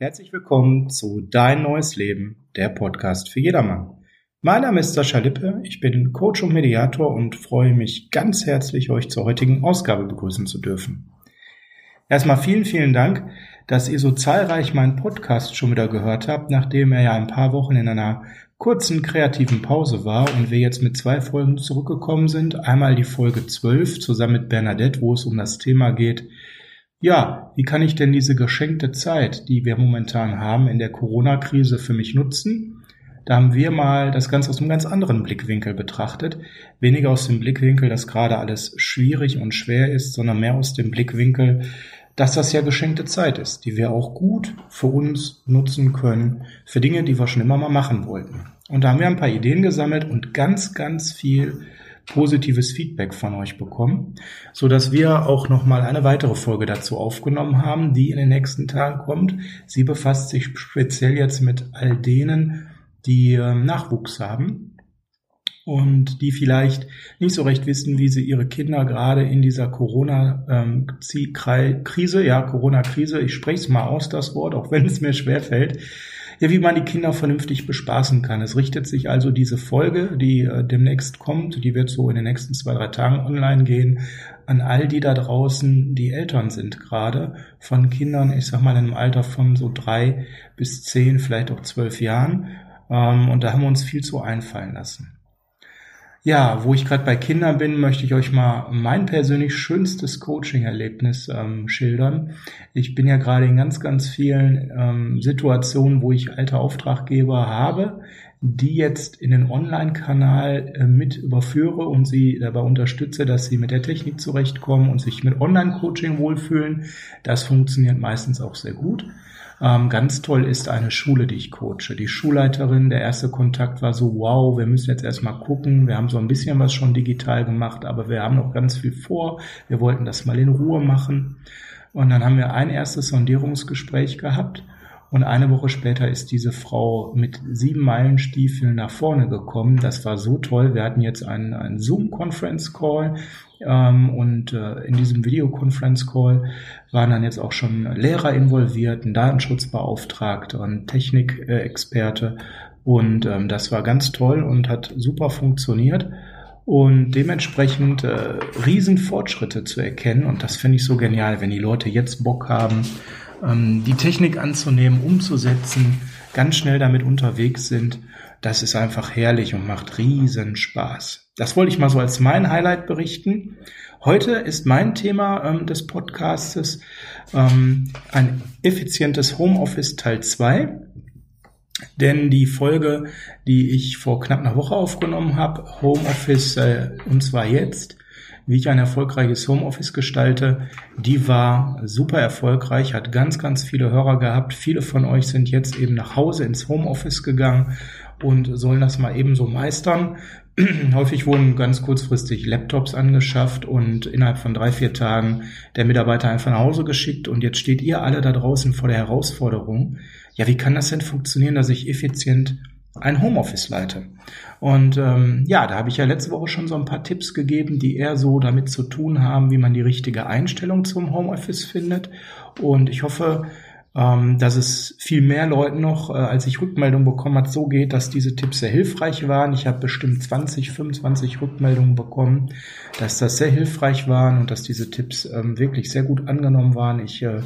Herzlich willkommen zu Dein neues Leben, der Podcast für jedermann. Mein Name ist Sascha Lippe, ich bin Coach und Mediator und freue mich ganz herzlich, euch zur heutigen Ausgabe begrüßen zu dürfen. Erstmal vielen, vielen Dank, dass ihr so zahlreich meinen Podcast schon wieder gehört habt, nachdem er ja ein paar Wochen in einer kurzen kreativen Pause war und wir jetzt mit zwei Folgen zurückgekommen sind. Einmal die Folge 12 zusammen mit Bernadette, wo es um das Thema geht, ja, wie kann ich denn diese geschenkte Zeit, die wir momentan haben in der Corona-Krise für mich nutzen? Da haben wir mal das Ganze aus einem ganz anderen Blickwinkel betrachtet. Weniger aus dem Blickwinkel, dass gerade alles schwierig und schwer ist, sondern mehr aus dem Blickwinkel, dass das ja geschenkte Zeit ist, die wir auch gut für uns nutzen können, für Dinge, die wir schon immer mal machen wollten. Und da haben wir ein paar Ideen gesammelt und ganz, ganz viel positives Feedback von euch bekommen, so dass wir auch noch mal eine weitere Folge dazu aufgenommen haben, die in den nächsten Tagen kommt. Sie befasst sich speziell jetzt mit all denen, die äh, Nachwuchs haben und die vielleicht nicht so recht wissen, wie sie ihre Kinder gerade in dieser Corona-Krise, ähm, ja, Corona-Krise, ich spreche es mal aus, das Wort, auch wenn es mir schwer fällt, ja, wie man die Kinder vernünftig bespaßen kann. Es richtet sich also diese Folge, die äh, demnächst kommt, die wird so in den nächsten zwei, drei Tagen online gehen, an all die da draußen, die Eltern sind gerade von Kindern, ich sag mal in einem Alter von so drei bis zehn, vielleicht auch zwölf Jahren. Ähm, und da haben wir uns viel zu einfallen lassen. Ja, wo ich gerade bei Kindern bin, möchte ich euch mal mein persönlich schönstes Coaching-Erlebnis ähm, schildern. Ich bin ja gerade in ganz, ganz vielen ähm, Situationen, wo ich alte Auftraggeber habe, die jetzt in den Online-Kanal äh, mit überführe und sie dabei unterstütze, dass sie mit der Technik zurechtkommen und sich mit Online-Coaching wohlfühlen. Das funktioniert meistens auch sehr gut. Ähm, ganz toll ist eine Schule, die ich coache. Die Schulleiterin, der erste Kontakt war so, wow, wir müssen jetzt erstmal gucken. Wir haben so ein bisschen was schon digital gemacht, aber wir haben noch ganz viel vor. Wir wollten das mal in Ruhe machen. Und dann haben wir ein erstes Sondierungsgespräch gehabt. Und eine Woche später ist diese Frau mit sieben Meilenstiefeln nach vorne gekommen. Das war so toll. Wir hatten jetzt einen, einen Zoom-Conference-Call ähm, und äh, in diesem Videoconference-Call waren dann jetzt auch schon Lehrer involviert, ein Datenschutzbeauftragter, ein Technikexperte. Und ähm, das war ganz toll und hat super funktioniert und dementsprechend äh, Riesenfortschritte zu erkennen. Und das finde ich so genial, wenn die Leute jetzt Bock haben, ähm, die Technik anzunehmen, umzusetzen, ganz schnell damit unterwegs sind. Das ist einfach herrlich und macht riesen Spaß. Das wollte ich mal so als mein Highlight berichten. Heute ist mein Thema ähm, des Podcastes ähm, ein effizientes Homeoffice Teil 2. Denn die Folge, die ich vor knapp einer Woche aufgenommen habe, Homeoffice äh, und zwar jetzt, wie ich ein erfolgreiches Homeoffice gestalte, die war super erfolgreich, hat ganz, ganz viele Hörer gehabt. Viele von euch sind jetzt eben nach Hause ins Homeoffice gegangen und sollen das mal ebenso meistern. Häufig wurden ganz kurzfristig Laptops angeschafft und innerhalb von drei, vier Tagen der Mitarbeiter einfach nach Hause geschickt. Und jetzt steht ihr alle da draußen vor der Herausforderung. Ja, wie kann das denn funktionieren, dass ich effizient ein Homeoffice leite. Und ähm, ja, da habe ich ja letzte Woche schon so ein paar Tipps gegeben, die eher so damit zu tun haben, wie man die richtige Einstellung zum Homeoffice findet. Und ich hoffe, ähm, dass es viel mehr Leuten noch, äh, als ich Rückmeldungen bekommen hat, so geht, dass diese Tipps sehr hilfreich waren. Ich habe bestimmt 20, 25 Rückmeldungen bekommen, dass das sehr hilfreich waren und dass diese Tipps ähm, wirklich sehr gut angenommen waren. Ich äh,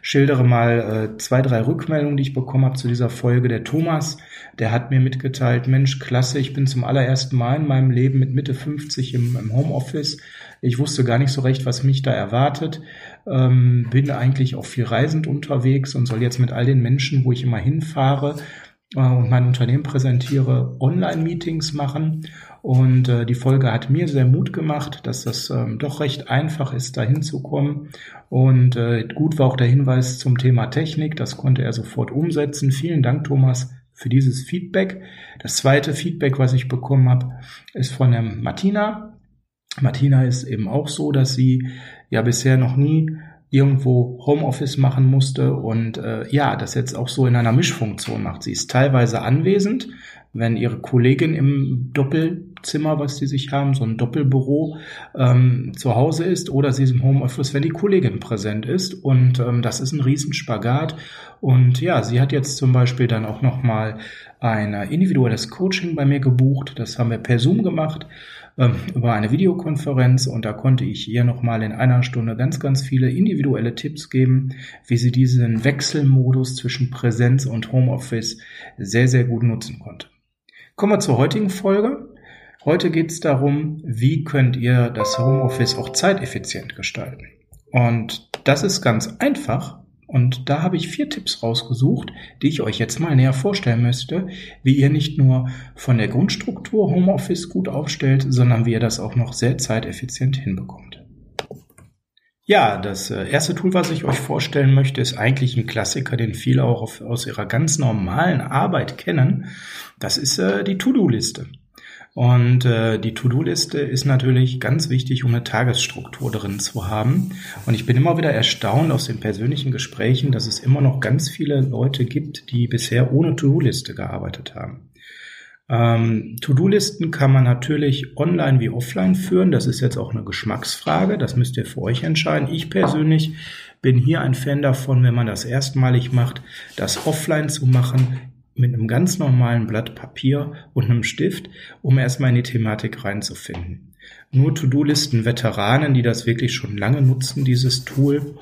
schildere mal äh, zwei, drei Rückmeldungen, die ich bekommen habe zu dieser Folge. Der Thomas, der hat mir mitgeteilt, Mensch, klasse, ich bin zum allerersten Mal in meinem Leben mit Mitte 50 im, im Homeoffice. Ich wusste gar nicht so recht, was mich da erwartet. Ähm, bin eigentlich auch viel reisend unterwegs und soll jetzt mit all den Menschen, wo ich immer hinfahre, äh, und mein Unternehmen präsentiere, Online-Meetings machen. Und äh, die Folge hat mir sehr Mut gemacht, dass das ähm, doch recht einfach ist, da hinzukommen. Und äh, gut war auch der Hinweis zum Thema Technik. Das konnte er sofort umsetzen. Vielen Dank, Thomas, für dieses Feedback. Das zweite Feedback, was ich bekommen habe, ist von der Martina. Martina ist eben auch so, dass sie ja bisher noch nie irgendwo Homeoffice machen musste und äh, ja, das jetzt auch so in einer Mischfunktion macht. Sie ist teilweise anwesend, wenn ihre Kollegin im Doppelzimmer, was sie sich haben, so ein Doppelbüro ähm, zu Hause ist, oder sie ist im Homeoffice, wenn die Kollegin präsent ist. Und ähm, das ist ein Riesenspagat. Und ja, sie hat jetzt zum Beispiel dann auch nochmal ein individuelles Coaching bei mir gebucht. Das haben wir per Zoom gemacht ähm, über eine Videokonferenz und da konnte ich ihr nochmal in einer Stunde ganz, ganz viele individuelle Tipps geben, wie sie diesen Wechselmodus zwischen Präsenz und Homeoffice sehr, sehr gut nutzen konnte. Kommen wir zur heutigen Folge. Heute geht es darum, wie könnt ihr das Homeoffice auch zeiteffizient gestalten. Und das ist ganz einfach. Und da habe ich vier Tipps rausgesucht, die ich euch jetzt mal näher vorstellen möchte, wie ihr nicht nur von der Grundstruktur Homeoffice gut aufstellt, sondern wie ihr das auch noch sehr zeiteffizient hinbekommt. Ja, das äh, erste Tool, was ich euch vorstellen möchte, ist eigentlich ein Klassiker, den viele auch aus ihrer ganz normalen Arbeit kennen. Das ist äh, die To-Do-Liste. Und äh, die To-Do-Liste ist natürlich ganz wichtig, um eine Tagesstruktur drin zu haben. Und ich bin immer wieder erstaunt aus den persönlichen Gesprächen, dass es immer noch ganz viele Leute gibt, die bisher ohne To-Do-Liste gearbeitet haben. Ähm, To-Do-Listen kann man natürlich online wie offline führen. Das ist jetzt auch eine Geschmacksfrage. Das müsst ihr für euch entscheiden. Ich persönlich bin hier ein Fan davon, wenn man das erstmalig macht, das offline zu machen mit einem ganz normalen Blatt Papier und einem Stift, um erstmal in die Thematik reinzufinden. Nur To-Do-Listen-Veteranen, die das wirklich schon lange nutzen, dieses Tool,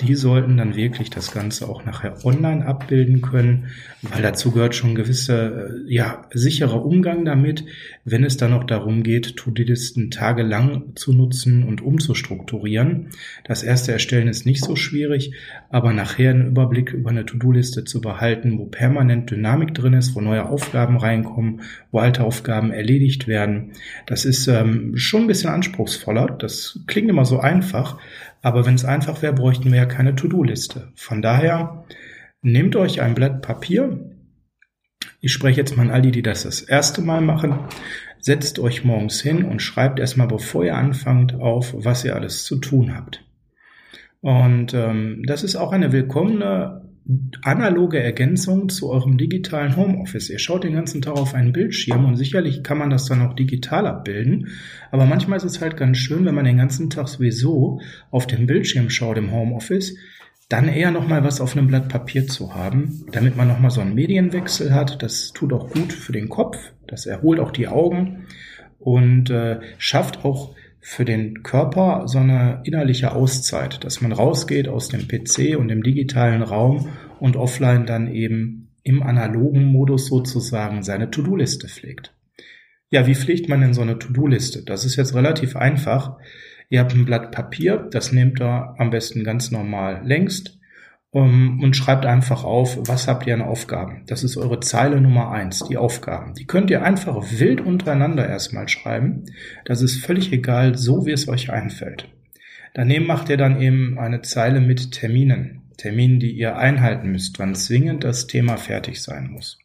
die sollten dann wirklich das Ganze auch nachher online abbilden können, weil dazu gehört schon ein gewisser, äh, ja, sicherer Umgang damit, wenn es dann noch darum geht, To-Do-Listen tagelang zu nutzen und umzustrukturieren. Das erste Erstellen ist nicht so schwierig, aber nachher einen Überblick über eine To-Do-Liste zu behalten, wo permanent Dynamik drin ist, wo neue Aufgaben reinkommen, wo alte Aufgaben erledigt werden, das ist ähm, schon ein bisschen anspruchsvoller. Das klingt immer so einfach, aber wenn es einfach wäre, bräuchten wir ja keine To-Do-Liste. Von daher nehmt euch ein Blatt Papier. Ich spreche jetzt mal an all die, die das das erste Mal machen. Setzt euch morgens hin und schreibt erstmal, bevor ihr anfangt, auf, was ihr alles zu tun habt. Und ähm, das ist auch eine willkommene analoge Ergänzung zu eurem digitalen Homeoffice. Ihr schaut den ganzen Tag auf einen Bildschirm und sicherlich kann man das dann auch digital abbilden. Aber manchmal ist es halt ganz schön, wenn man den ganzen Tag sowieso auf den Bildschirm schaut im Homeoffice, dann eher nochmal was auf einem Blatt Papier zu haben, damit man nochmal so einen Medienwechsel hat. Das tut auch gut für den Kopf, das erholt auch die Augen und äh, schafft auch für den Körper so eine innerliche Auszeit, dass man rausgeht aus dem PC und dem digitalen Raum und offline dann eben im analogen Modus sozusagen seine To-Do-Liste pflegt. Ja, wie pflegt man denn so eine To-Do-Liste? Das ist jetzt relativ einfach. Ihr habt ein Blatt Papier, das nehmt ihr am besten ganz normal längst um, und schreibt einfach auf, was habt ihr an Aufgaben. Das ist eure Zeile Nummer eins, die Aufgaben. Die könnt ihr einfach wild untereinander erstmal schreiben. Das ist völlig egal, so wie es euch einfällt. Daneben macht ihr dann eben eine Zeile mit Terminen. Terminen, die ihr einhalten müsst, wann zwingend das Thema fertig sein muss.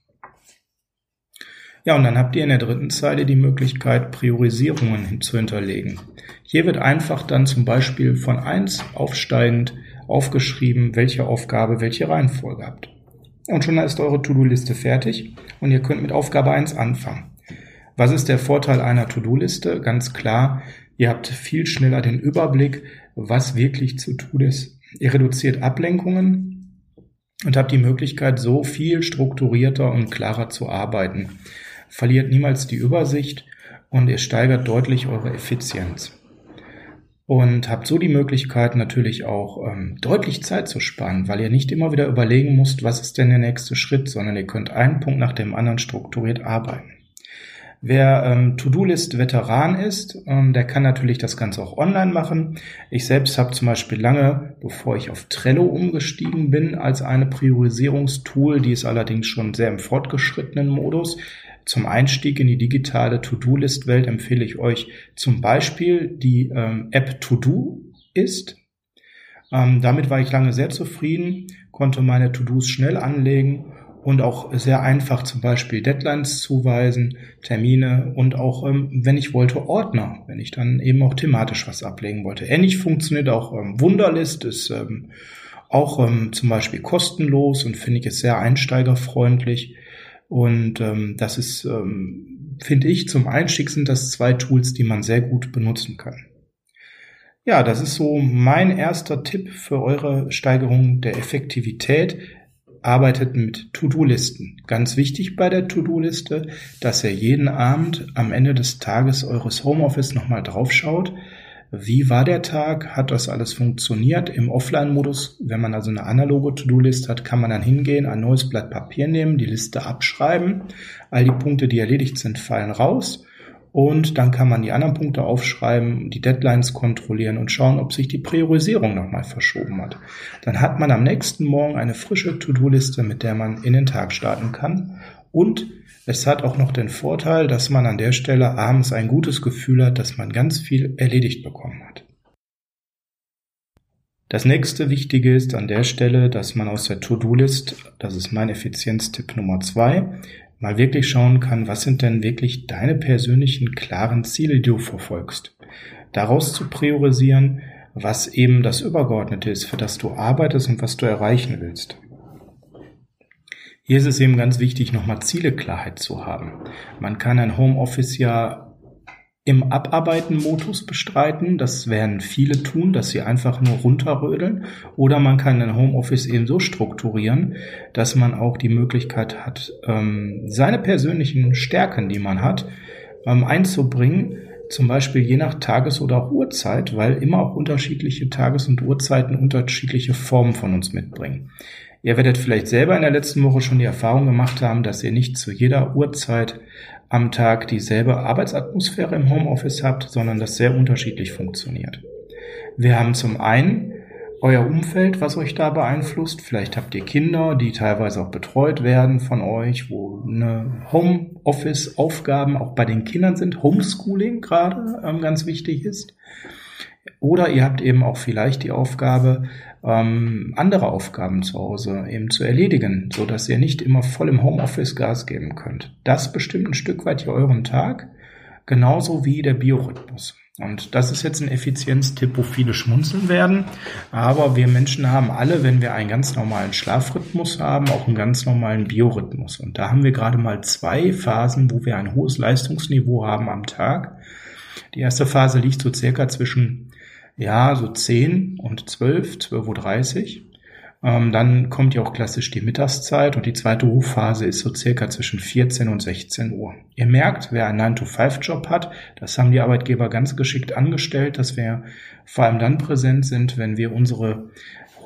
Ja, und dann habt ihr in der dritten Zeile die Möglichkeit, Priorisierungen zu hinterlegen. Hier wird einfach dann zum Beispiel von eins aufsteigend aufgeschrieben, welche Aufgabe welche Reihenfolge habt. Und schon ist eure To-Do-Liste fertig und ihr könnt mit Aufgabe 1 anfangen. Was ist der Vorteil einer To-Do-Liste? Ganz klar, ihr habt viel schneller den Überblick, was wirklich zu tun ist. Ihr reduziert Ablenkungen und habt die Möglichkeit, so viel strukturierter und klarer zu arbeiten. Verliert niemals die Übersicht und ihr steigert deutlich eure Effizienz und habt so die Möglichkeit natürlich auch ähm, deutlich Zeit zu sparen, weil ihr nicht immer wieder überlegen müsst, was ist denn der nächste Schritt, sondern ihr könnt einen Punkt nach dem anderen strukturiert arbeiten. Wer ähm, To-Do-List-Veteran ist, ähm, der kann natürlich das Ganze auch online machen. Ich selbst habe zum Beispiel lange, bevor ich auf Trello umgestiegen bin, als eine Priorisierungstool, die ist allerdings schon sehr im fortgeschrittenen Modus, zum Einstieg in die digitale To-Do-List-Welt empfehle ich euch zum Beispiel die ähm, App To-Do ist. Ähm, damit war ich lange sehr zufrieden, konnte meine To-Dos schnell anlegen und auch sehr einfach zum Beispiel Deadlines zuweisen, Termine und auch, ähm, wenn ich wollte, Ordner, wenn ich dann eben auch thematisch was ablegen wollte. Ähnlich funktioniert auch ähm, Wunderlist, ist ähm, auch ähm, zum Beispiel kostenlos und finde ich es sehr einsteigerfreundlich. Und ähm, das ist, ähm, finde ich, zum Einstieg sind das zwei Tools, die man sehr gut benutzen kann. Ja, das ist so mein erster Tipp für eure Steigerung der Effektivität arbeitet mit To-Do-Listen. Ganz wichtig bei der To-Do-Liste, dass ihr jeden Abend am Ende des Tages eures Homeoffice nochmal draufschaut. Wie war der Tag? Hat das alles funktioniert? Im Offline-Modus, wenn man also eine analoge To-Do-Liste hat, kann man dann hingehen, ein neues Blatt Papier nehmen, die Liste abschreiben. All die Punkte, die erledigt sind, fallen raus und dann kann man die anderen Punkte aufschreiben, die Deadlines kontrollieren und schauen, ob sich die Priorisierung nochmal verschoben hat. Dann hat man am nächsten Morgen eine frische To-Do-Liste, mit der man in den Tag starten kann. Und es hat auch noch den Vorteil, dass man an der Stelle abends ein gutes Gefühl hat, dass man ganz viel erledigt bekommen hat. Das nächste Wichtige ist an der Stelle, dass man aus der To-Do-List, das ist mein Effizienztipp Nummer zwei, mal wirklich schauen kann, was sind denn wirklich deine persönlichen klaren Ziele, die du verfolgst. Daraus zu priorisieren, was eben das Übergeordnete ist, für das du arbeitest und was du erreichen willst. Hier ist es eben ganz wichtig, nochmal Zieleklarheit zu haben. Man kann ein Homeoffice ja im Abarbeiten-Modus bestreiten. Das werden viele tun, dass sie einfach nur runterrödeln. Oder man kann ein Homeoffice eben so strukturieren, dass man auch die Möglichkeit hat, ähm, seine persönlichen Stärken, die man hat, ähm, einzubringen. Zum Beispiel je nach Tages- oder auch Uhrzeit, weil immer auch unterschiedliche Tages- und Uhrzeiten unterschiedliche Formen von uns mitbringen. Ihr werdet vielleicht selber in der letzten Woche schon die Erfahrung gemacht haben, dass ihr nicht zu jeder Uhrzeit am Tag dieselbe Arbeitsatmosphäre im Homeoffice habt, sondern das sehr unterschiedlich funktioniert. Wir haben zum einen euer Umfeld, was euch da beeinflusst. Vielleicht habt ihr Kinder, die teilweise auch betreut werden von euch, wo eine Homeoffice-Aufgaben auch bei den Kindern sind, Homeschooling gerade ähm, ganz wichtig ist. Oder ihr habt eben auch vielleicht die Aufgabe, ähm, andere Aufgaben zu Hause eben zu erledigen, so dass ihr nicht immer voll im Homeoffice Gas geben könnt. Das bestimmt ein Stück weit hier euren Tag, genauso wie der Biorhythmus. Und das ist jetzt ein Effizienztipp, wo viele schmunzeln werden. Aber wir Menschen haben alle, wenn wir einen ganz normalen Schlafrhythmus haben, auch einen ganz normalen Biorhythmus. Und da haben wir gerade mal zwei Phasen, wo wir ein hohes Leistungsniveau haben am Tag. Die erste Phase liegt so circa zwischen ja, so 10 und 12, 12.30 Uhr. Ähm, dann kommt ja auch klassisch die Mittagszeit und die zweite Hochphase ist so circa zwischen 14 und 16 Uhr. Ihr merkt, wer einen 9-to-5-Job hat, das haben die Arbeitgeber ganz geschickt angestellt, dass wir vor allem dann präsent sind, wenn wir unsere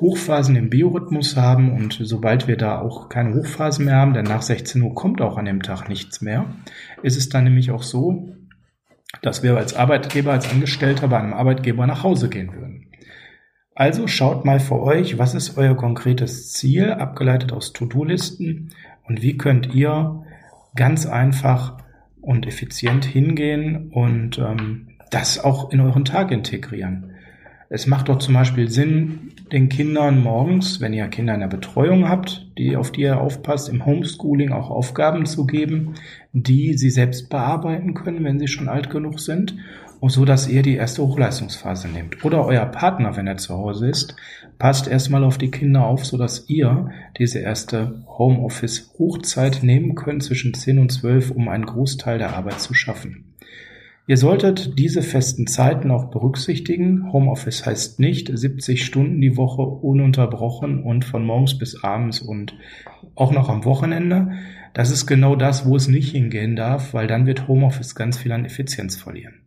Hochphasen im Biorhythmus haben und sobald wir da auch keine Hochphasen mehr haben, denn nach 16 Uhr kommt auch an dem Tag nichts mehr, ist es dann nämlich auch so, dass wir als Arbeitgeber, als Angestellter bei einem Arbeitgeber nach Hause gehen würden. Also schaut mal für euch, was ist euer konkretes Ziel, abgeleitet aus To-Do-Listen und wie könnt ihr ganz einfach und effizient hingehen und ähm, das auch in euren Tag integrieren. Es macht doch zum Beispiel Sinn, den Kindern morgens, wenn ihr Kinder in der Betreuung habt, die, auf die ihr aufpasst, im Homeschooling auch Aufgaben zu geben, die sie selbst bearbeiten können, wenn sie schon alt genug sind, so dass ihr die erste Hochleistungsphase nehmt. Oder euer Partner, wenn er zu Hause ist, passt erstmal auf die Kinder auf, so dass ihr diese erste Homeoffice-Hochzeit nehmen könnt zwischen 10 und 12, um einen Großteil der Arbeit zu schaffen. Ihr solltet diese festen Zeiten auch berücksichtigen. Homeoffice heißt nicht 70 Stunden die Woche ununterbrochen und von morgens bis abends und auch noch am Wochenende. Das ist genau das, wo es nicht hingehen darf, weil dann wird Homeoffice ganz viel an Effizienz verlieren.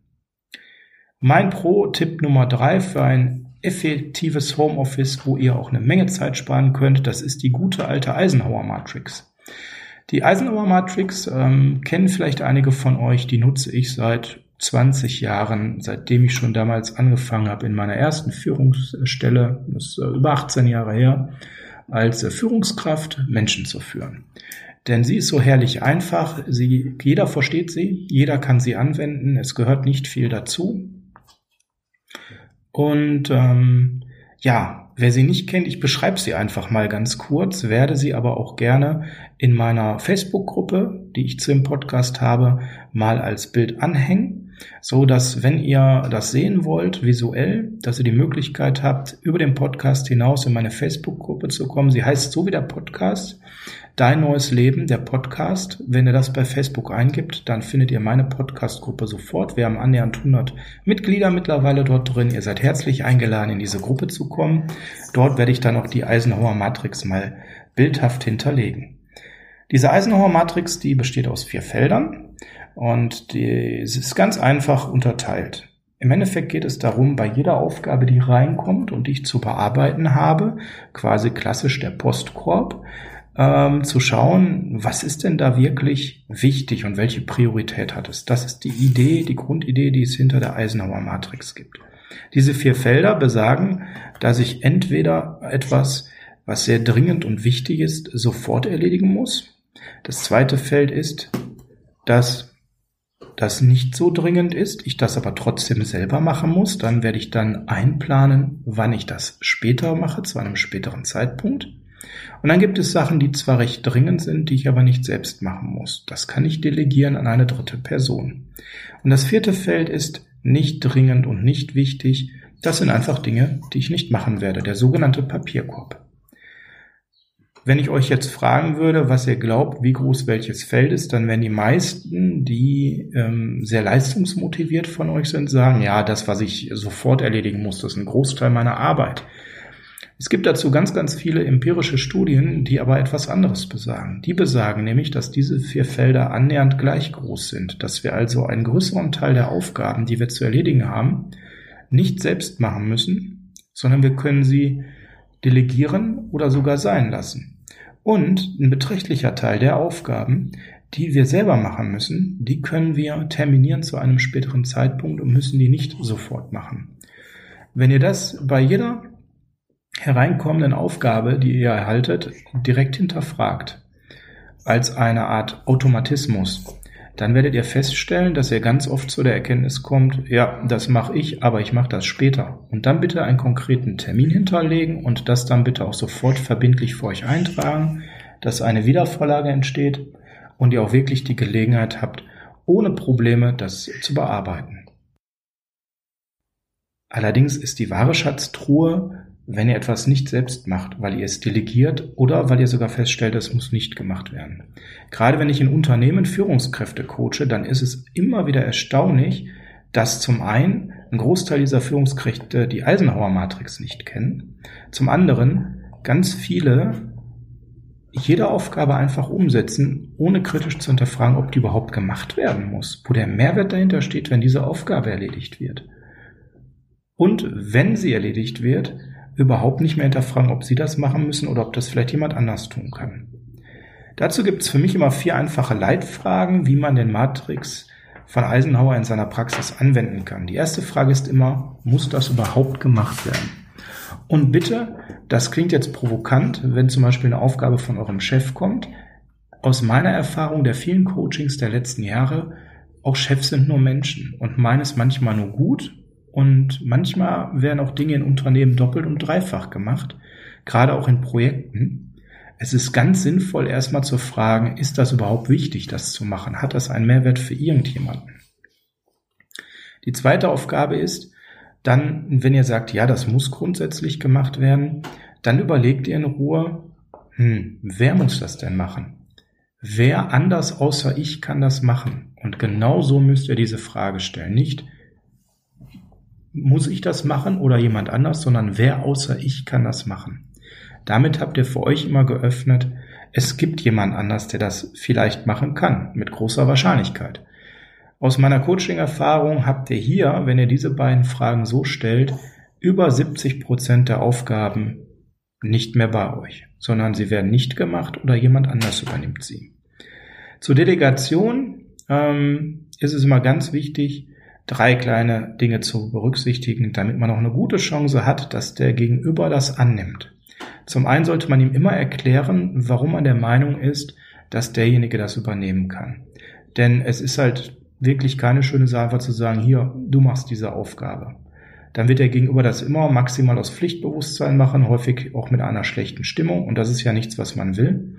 Mein Pro-Tipp Nummer drei für ein effektives Homeoffice, wo ihr auch eine Menge Zeit sparen könnt, das ist die gute alte Eisenhower Matrix. Die Eisenhower Matrix ähm, kennen vielleicht einige von euch, die nutze ich seit 20 Jahren, seitdem ich schon damals angefangen habe in meiner ersten Führungsstelle, das ist äh, über 18 Jahre her, als äh, Führungskraft Menschen zu führen. Denn sie ist so herrlich einfach, sie, jeder versteht sie, jeder kann sie anwenden, es gehört nicht viel dazu. Und ähm, ja, Wer sie nicht kennt, ich beschreibe sie einfach mal ganz kurz, werde sie aber auch gerne in meiner Facebook-Gruppe, die ich zu dem Podcast habe, mal als Bild anhängen, so dass wenn ihr das sehen wollt visuell, dass ihr die Möglichkeit habt, über den Podcast hinaus in meine Facebook-Gruppe zu kommen. Sie heißt so wie der Podcast. Dein neues Leben, der Podcast. Wenn ihr das bei Facebook eingibt, dann findet ihr meine Podcast-Gruppe sofort. Wir haben annähernd 100 Mitglieder mittlerweile dort drin. Ihr seid herzlich eingeladen, in diese Gruppe zu kommen. Dort werde ich dann auch die Eisenhower Matrix mal bildhaft hinterlegen. Diese Eisenhower Matrix, die besteht aus vier Feldern und die ist ganz einfach unterteilt. Im Endeffekt geht es darum, bei jeder Aufgabe, die reinkommt und die ich zu bearbeiten habe, quasi klassisch der Postkorb, ähm, zu schauen, was ist denn da wirklich wichtig und welche Priorität hat es. Das ist die Idee, die Grundidee, die es hinter der Eisenhower Matrix gibt. Diese vier Felder besagen, dass ich entweder etwas, was sehr dringend und wichtig ist, sofort erledigen muss. Das zweite Feld ist, dass das nicht so dringend ist, ich das aber trotzdem selber machen muss, dann werde ich dann einplanen, wann ich das später mache, zu einem späteren Zeitpunkt. Und dann gibt es Sachen, die zwar recht dringend sind, die ich aber nicht selbst machen muss. Das kann ich delegieren an eine dritte Person. Und das vierte Feld ist nicht dringend und nicht wichtig. Das sind einfach Dinge, die ich nicht machen werde. Der sogenannte Papierkorb. Wenn ich euch jetzt fragen würde, was ihr glaubt, wie groß welches Feld ist, dann werden die meisten, die ähm, sehr leistungsmotiviert von euch sind, sagen, ja, das, was ich sofort erledigen muss, das ist ein Großteil meiner Arbeit. Es gibt dazu ganz, ganz viele empirische Studien, die aber etwas anderes besagen. Die besagen nämlich, dass diese vier Felder annähernd gleich groß sind, dass wir also einen größeren Teil der Aufgaben, die wir zu erledigen haben, nicht selbst machen müssen, sondern wir können sie delegieren oder sogar sein lassen. Und ein beträchtlicher Teil der Aufgaben, die wir selber machen müssen, die können wir terminieren zu einem späteren Zeitpunkt und müssen die nicht sofort machen. Wenn ihr das bei jeder hereinkommenden Aufgabe, die ihr erhaltet, direkt hinterfragt, als eine Art Automatismus, dann werdet ihr feststellen, dass ihr ganz oft zu der Erkenntnis kommt, ja, das mache ich, aber ich mache das später. Und dann bitte einen konkreten Termin hinterlegen und das dann bitte auch sofort verbindlich für euch eintragen, dass eine Wiedervorlage entsteht und ihr auch wirklich die Gelegenheit habt, ohne Probleme das zu bearbeiten. Allerdings ist die wahre Schatztruhe wenn ihr etwas nicht selbst macht, weil ihr es delegiert oder weil ihr sogar feststellt, es muss nicht gemacht werden. Gerade wenn ich in Unternehmen Führungskräfte coache, dann ist es immer wieder erstaunlich, dass zum einen ein Großteil dieser Führungskräfte die Eisenhower Matrix nicht kennen, zum anderen ganz viele jede Aufgabe einfach umsetzen, ohne kritisch zu hinterfragen, ob die überhaupt gemacht werden muss, wo der Mehrwert dahinter steht, wenn diese Aufgabe erledigt wird. Und wenn sie erledigt wird, überhaupt nicht mehr hinterfragen, ob sie das machen müssen oder ob das vielleicht jemand anders tun kann. Dazu gibt es für mich immer vier einfache Leitfragen, wie man den Matrix von Eisenhower in seiner Praxis anwenden kann. Die erste Frage ist immer, muss das überhaupt gemacht werden? Und bitte, das klingt jetzt provokant, wenn zum Beispiel eine Aufgabe von eurem Chef kommt. Aus meiner Erfahrung der vielen Coachings der letzten Jahre, auch Chefs sind nur Menschen und meines manchmal nur gut und manchmal werden auch Dinge in Unternehmen doppelt und dreifach gemacht, gerade auch in Projekten. Es ist ganz sinnvoll, erstmal zu fragen, ist das überhaupt wichtig, das zu machen? Hat das einen Mehrwert für irgendjemanden? Die zweite Aufgabe ist, dann, wenn ihr sagt, ja, das muss grundsätzlich gemacht werden, dann überlegt ihr in Ruhe, hm, wer muss das denn machen? Wer anders außer ich kann das machen? Und genau so müsst ihr diese Frage stellen. Nicht, muss ich das machen oder jemand anders, sondern wer außer ich kann das machen. Damit habt ihr für euch immer geöffnet, es gibt jemand anders, der das vielleicht machen kann, mit großer Wahrscheinlichkeit. Aus meiner Coaching-Erfahrung habt ihr hier, wenn ihr diese beiden Fragen so stellt, über 70 Prozent der Aufgaben nicht mehr bei euch, sondern sie werden nicht gemacht oder jemand anders übernimmt sie. Zur Delegation ähm, ist es immer ganz wichtig, drei kleine Dinge zu berücksichtigen, damit man auch eine gute Chance hat, dass der Gegenüber das annimmt. Zum einen sollte man ihm immer erklären, warum man der Meinung ist, dass derjenige das übernehmen kann. Denn es ist halt wirklich keine schöne Sache zu sagen, hier, du machst diese Aufgabe. dann wird der Gegenüber das immer maximal aus Pflichtbewusstsein machen, häufig auch mit einer schlechten Stimmung. Und das ist ja nichts, was man will.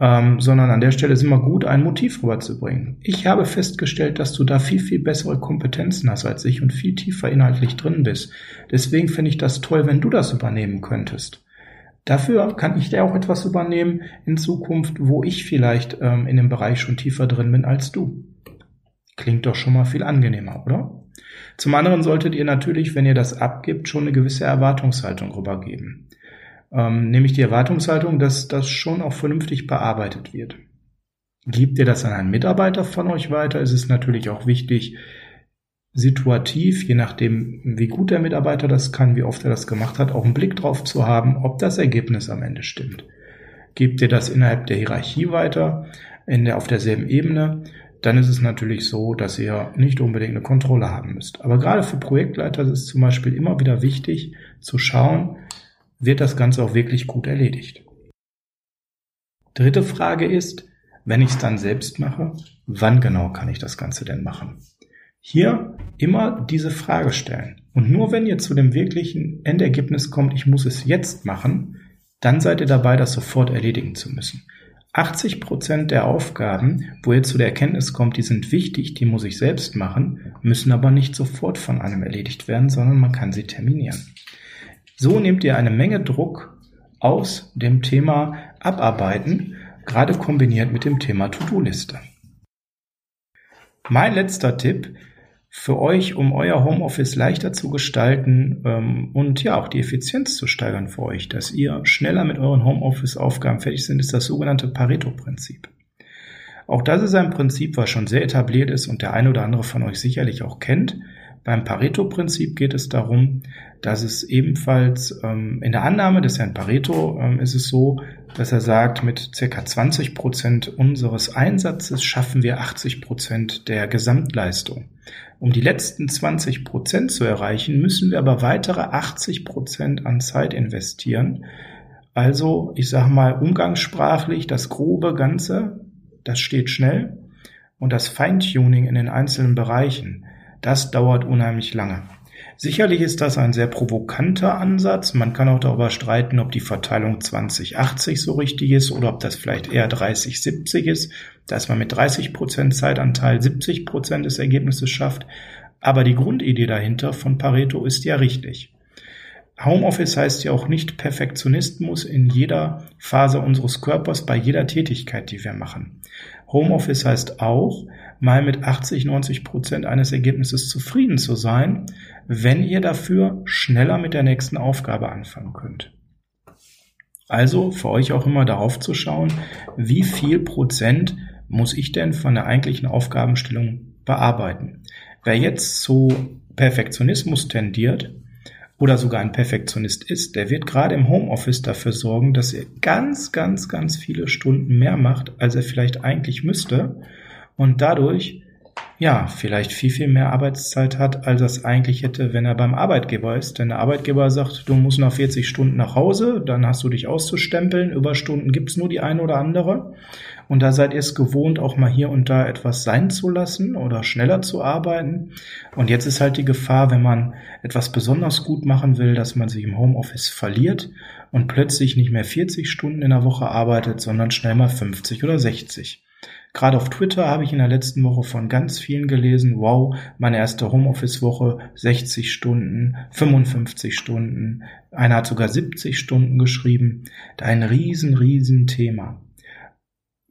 Ähm, sondern an der Stelle ist immer gut, ein Motiv rüberzubringen. Ich habe festgestellt, dass du da viel, viel bessere Kompetenzen hast als ich und viel tiefer inhaltlich drin bist. Deswegen finde ich das toll, wenn du das übernehmen könntest. Dafür kann ich dir auch etwas übernehmen in Zukunft, wo ich vielleicht ähm, in dem Bereich schon tiefer drin bin als du. Klingt doch schon mal viel angenehmer, oder? Zum anderen solltet ihr natürlich, wenn ihr das abgibt, schon eine gewisse Erwartungshaltung rübergeben. Ähm, nämlich die Erwartungshaltung, dass das schon auch vernünftig bearbeitet wird. Gebt ihr das an einen Mitarbeiter von euch weiter, ist es natürlich auch wichtig, situativ, je nachdem, wie gut der Mitarbeiter das kann, wie oft er das gemacht hat, auch einen Blick drauf zu haben, ob das Ergebnis am Ende stimmt. Gebt ihr das innerhalb der Hierarchie weiter, in der, auf derselben Ebene, dann ist es natürlich so, dass ihr nicht unbedingt eine Kontrolle haben müsst. Aber gerade für Projektleiter ist es zum Beispiel immer wieder wichtig zu schauen, wird das Ganze auch wirklich gut erledigt. Dritte Frage ist, wenn ich es dann selbst mache, wann genau kann ich das Ganze denn machen? Hier immer diese Frage stellen. Und nur wenn ihr zu dem wirklichen Endergebnis kommt, ich muss es jetzt machen, dann seid ihr dabei, das sofort erledigen zu müssen. 80 Prozent der Aufgaben, wo ihr zu der Erkenntnis kommt, die sind wichtig, die muss ich selbst machen, müssen aber nicht sofort von einem erledigt werden, sondern man kann sie terminieren. So nehmt ihr eine Menge Druck aus dem Thema Abarbeiten, gerade kombiniert mit dem Thema To-Do-Liste. Mein letzter Tipp für euch, um euer Homeoffice leichter zu gestalten ähm, und ja auch die Effizienz zu steigern für euch, dass ihr schneller mit euren Homeoffice-Aufgaben fertig sind, ist das sogenannte Pareto-Prinzip. Auch das ist ein Prinzip, was schon sehr etabliert ist und der eine oder andere von euch sicherlich auch kennt. Beim Pareto-Prinzip geht es darum, dass es ebenfalls ähm, in der Annahme des Herrn Pareto ähm, ist es so, dass er sagt, mit circa 20 Prozent unseres Einsatzes schaffen wir 80 Prozent der Gesamtleistung. Um die letzten 20 Prozent zu erreichen, müssen wir aber weitere 80 Prozent an Zeit investieren. Also, ich sage mal umgangssprachlich, das grobe Ganze, das steht schnell und das Feintuning in den einzelnen Bereichen, das dauert unheimlich lange. Sicherlich ist das ein sehr provokanter Ansatz. Man kann auch darüber streiten, ob die Verteilung 20-80 so richtig ist oder ob das vielleicht eher 30-70 ist, dass man mit 30 Prozent Zeitanteil 70 Prozent des Ergebnisses schafft. Aber die Grundidee dahinter von Pareto ist ja richtig. Homeoffice heißt ja auch nicht Perfektionismus in jeder Phase unseres Körpers bei jeder Tätigkeit, die wir machen. Homeoffice heißt auch, mal mit 80, 90 Prozent eines Ergebnisses zufrieden zu sein, wenn ihr dafür schneller mit der nächsten Aufgabe anfangen könnt. Also für euch auch immer darauf zu schauen, wie viel Prozent muss ich denn von der eigentlichen Aufgabenstellung bearbeiten. Wer jetzt zu Perfektionismus tendiert oder sogar ein Perfektionist ist, der wird gerade im Homeoffice dafür sorgen, dass er ganz, ganz, ganz viele Stunden mehr macht, als er vielleicht eigentlich müsste und dadurch ja, vielleicht viel, viel mehr Arbeitszeit hat, als er es eigentlich hätte, wenn er beim Arbeitgeber ist. Denn der Arbeitgeber sagt, du musst nach 40 Stunden nach Hause, dann hast du dich auszustempeln. Überstunden gibt's nur die eine oder andere. Und da seid ihr es gewohnt, auch mal hier und da etwas sein zu lassen oder schneller zu arbeiten. Und jetzt ist halt die Gefahr, wenn man etwas besonders gut machen will, dass man sich im Homeoffice verliert und plötzlich nicht mehr 40 Stunden in der Woche arbeitet, sondern schnell mal 50 oder 60. Gerade auf Twitter habe ich in der letzten Woche von ganz vielen gelesen, wow, meine erste Homeoffice-Woche, 60 Stunden, 55 Stunden, einer hat sogar 70 Stunden geschrieben. Ein riesen, riesen Thema.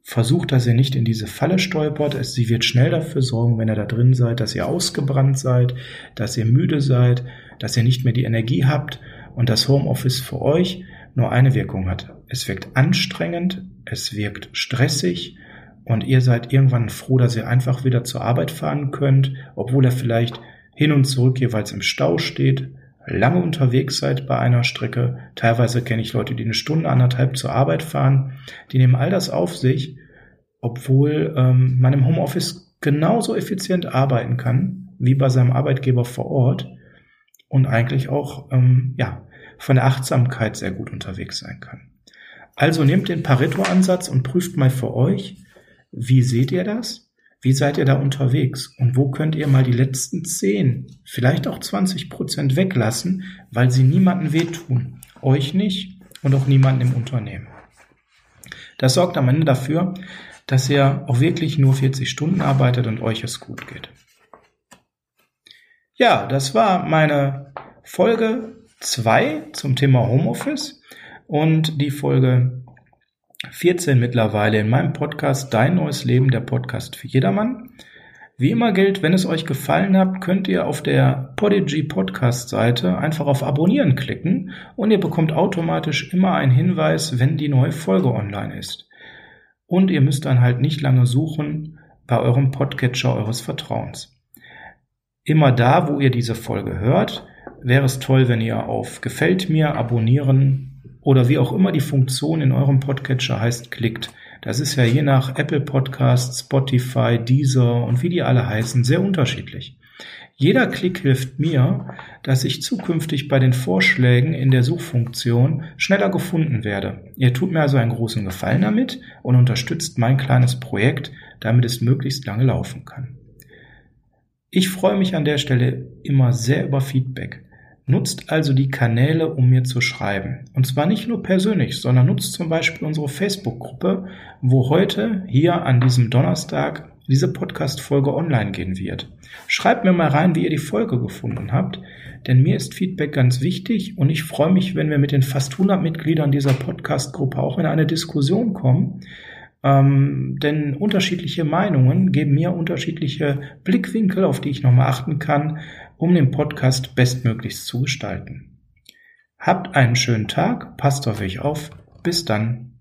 Versucht, dass ihr nicht in diese Falle stolpert. Sie wird schnell dafür sorgen, wenn ihr da drin seid, dass ihr ausgebrannt seid, dass ihr müde seid, dass ihr nicht mehr die Energie habt und das Homeoffice für euch nur eine Wirkung hat. Es wirkt anstrengend, es wirkt stressig, und ihr seid irgendwann froh, dass ihr einfach wieder zur Arbeit fahren könnt, obwohl er vielleicht hin und zurück jeweils im Stau steht, lange unterwegs seid bei einer Strecke. Teilweise kenne ich Leute, die eine Stunde, anderthalb zur Arbeit fahren. Die nehmen all das auf sich, obwohl ähm, man im Homeoffice genauso effizient arbeiten kann wie bei seinem Arbeitgeber vor Ort und eigentlich auch ähm, ja von der Achtsamkeit sehr gut unterwegs sein kann. Also nehmt den Pareto-Ansatz und prüft mal für euch, wie seht ihr das? Wie seid ihr da unterwegs? Und wo könnt ihr mal die letzten 10, vielleicht auch 20 Prozent weglassen, weil sie niemanden wehtun? Euch nicht und auch niemanden im Unternehmen. Das sorgt am Ende dafür, dass ihr auch wirklich nur 40 Stunden arbeitet und euch es gut geht. Ja, das war meine Folge 2 zum Thema Homeoffice und die Folge 14 mittlerweile in meinem Podcast Dein neues Leben, der Podcast für jedermann. Wie immer gilt, wenn es euch gefallen hat, könnt ihr auf der Podigy Podcast Seite einfach auf Abonnieren klicken und ihr bekommt automatisch immer einen Hinweis, wenn die neue Folge online ist. Und ihr müsst dann halt nicht lange suchen bei eurem Podcatcher eures Vertrauens. Immer da, wo ihr diese Folge hört, wäre es toll, wenn ihr auf Gefällt mir, Abonnieren oder wie auch immer die Funktion in eurem Podcatcher heißt, klickt. Das ist ja je nach Apple Podcasts, Spotify, Deezer und wie die alle heißen, sehr unterschiedlich. Jeder Klick hilft mir, dass ich zukünftig bei den Vorschlägen in der Suchfunktion schneller gefunden werde. Ihr tut mir also einen großen Gefallen damit und unterstützt mein kleines Projekt, damit es möglichst lange laufen kann. Ich freue mich an der Stelle immer sehr über Feedback. Nutzt also die Kanäle, um mir zu schreiben. Und zwar nicht nur persönlich, sondern nutzt zum Beispiel unsere Facebook-Gruppe, wo heute, hier an diesem Donnerstag, diese Podcast-Folge online gehen wird. Schreibt mir mal rein, wie ihr die Folge gefunden habt, denn mir ist Feedback ganz wichtig und ich freue mich, wenn wir mit den fast 100 Mitgliedern dieser Podcast-Gruppe auch in eine Diskussion kommen, ähm, denn unterschiedliche Meinungen geben mir unterschiedliche Blickwinkel, auf die ich nochmal achten kann, um den Podcast bestmöglichst zu gestalten. Habt einen schönen Tag, passt auf euch auf, bis dann.